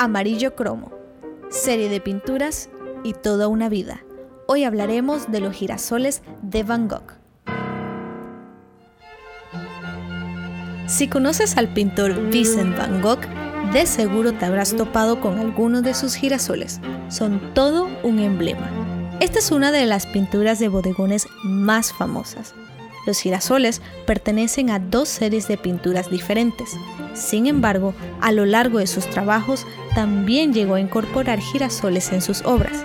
Amarillo Cromo, serie de pinturas y toda una vida. Hoy hablaremos de los girasoles de Van Gogh. Si conoces al pintor Vincent Van Gogh, de seguro te habrás topado con algunos de sus girasoles. Son todo un emblema. Esta es una de las pinturas de bodegones más famosas. Los girasoles pertenecen a dos series de pinturas diferentes. Sin embargo, a lo largo de sus trabajos también llegó a incorporar girasoles en sus obras.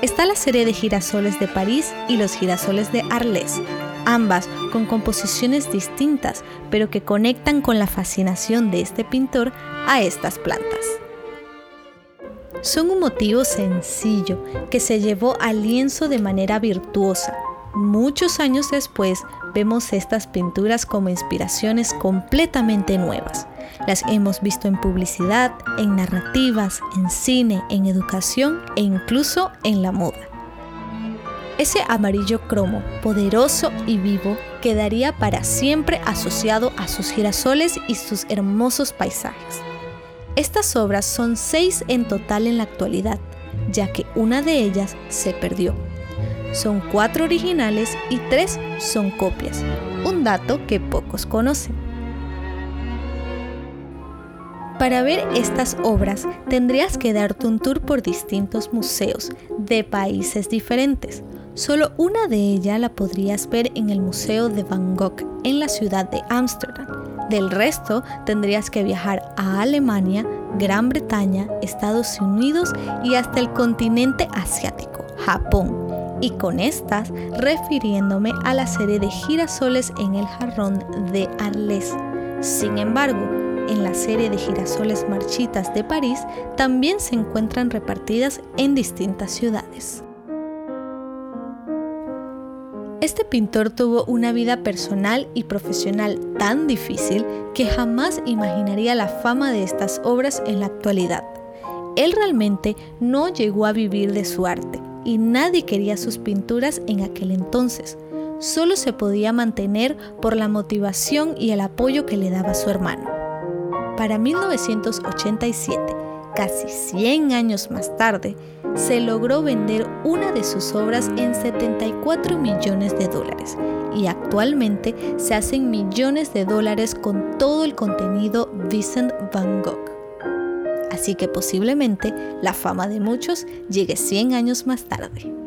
Está la serie de girasoles de París y los girasoles de Arles, ambas con composiciones distintas, pero que conectan con la fascinación de este pintor a estas plantas. Son un motivo sencillo que se llevó al lienzo de manera virtuosa, Muchos años después vemos estas pinturas como inspiraciones completamente nuevas. Las hemos visto en publicidad, en narrativas, en cine, en educación e incluso en la moda. Ese amarillo cromo, poderoso y vivo, quedaría para siempre asociado a sus girasoles y sus hermosos paisajes. Estas obras son seis en total en la actualidad, ya que una de ellas se perdió son cuatro originales y tres son copias, un dato que pocos conocen. Para ver estas obras tendrías que darte un tour por distintos museos de países diferentes. Solo una de ellas la podrías ver en el Museo de Van Gogh en la ciudad de Ámsterdam. Del resto tendrías que viajar a Alemania, Gran Bretaña, Estados Unidos y hasta el continente asiático, Japón, y con estas refiriéndome a la serie de girasoles en el jarrón de Arles. Sin embargo, en la serie de girasoles marchitas de París también se encuentran repartidas en distintas ciudades. Este pintor tuvo una vida personal y profesional tan difícil que jamás imaginaría la fama de estas obras en la actualidad. Él realmente no llegó a vivir de su arte, y nadie quería sus pinturas en aquel entonces. Solo se podía mantener por la motivación y el apoyo que le daba su hermano. Para 1987, casi 100 años más tarde, se logró vender una de sus obras en 74 millones de dólares y actualmente se hacen millones de dólares con todo el contenido Vincent Van Gogh así que posiblemente la fama de muchos llegue 100 años más tarde.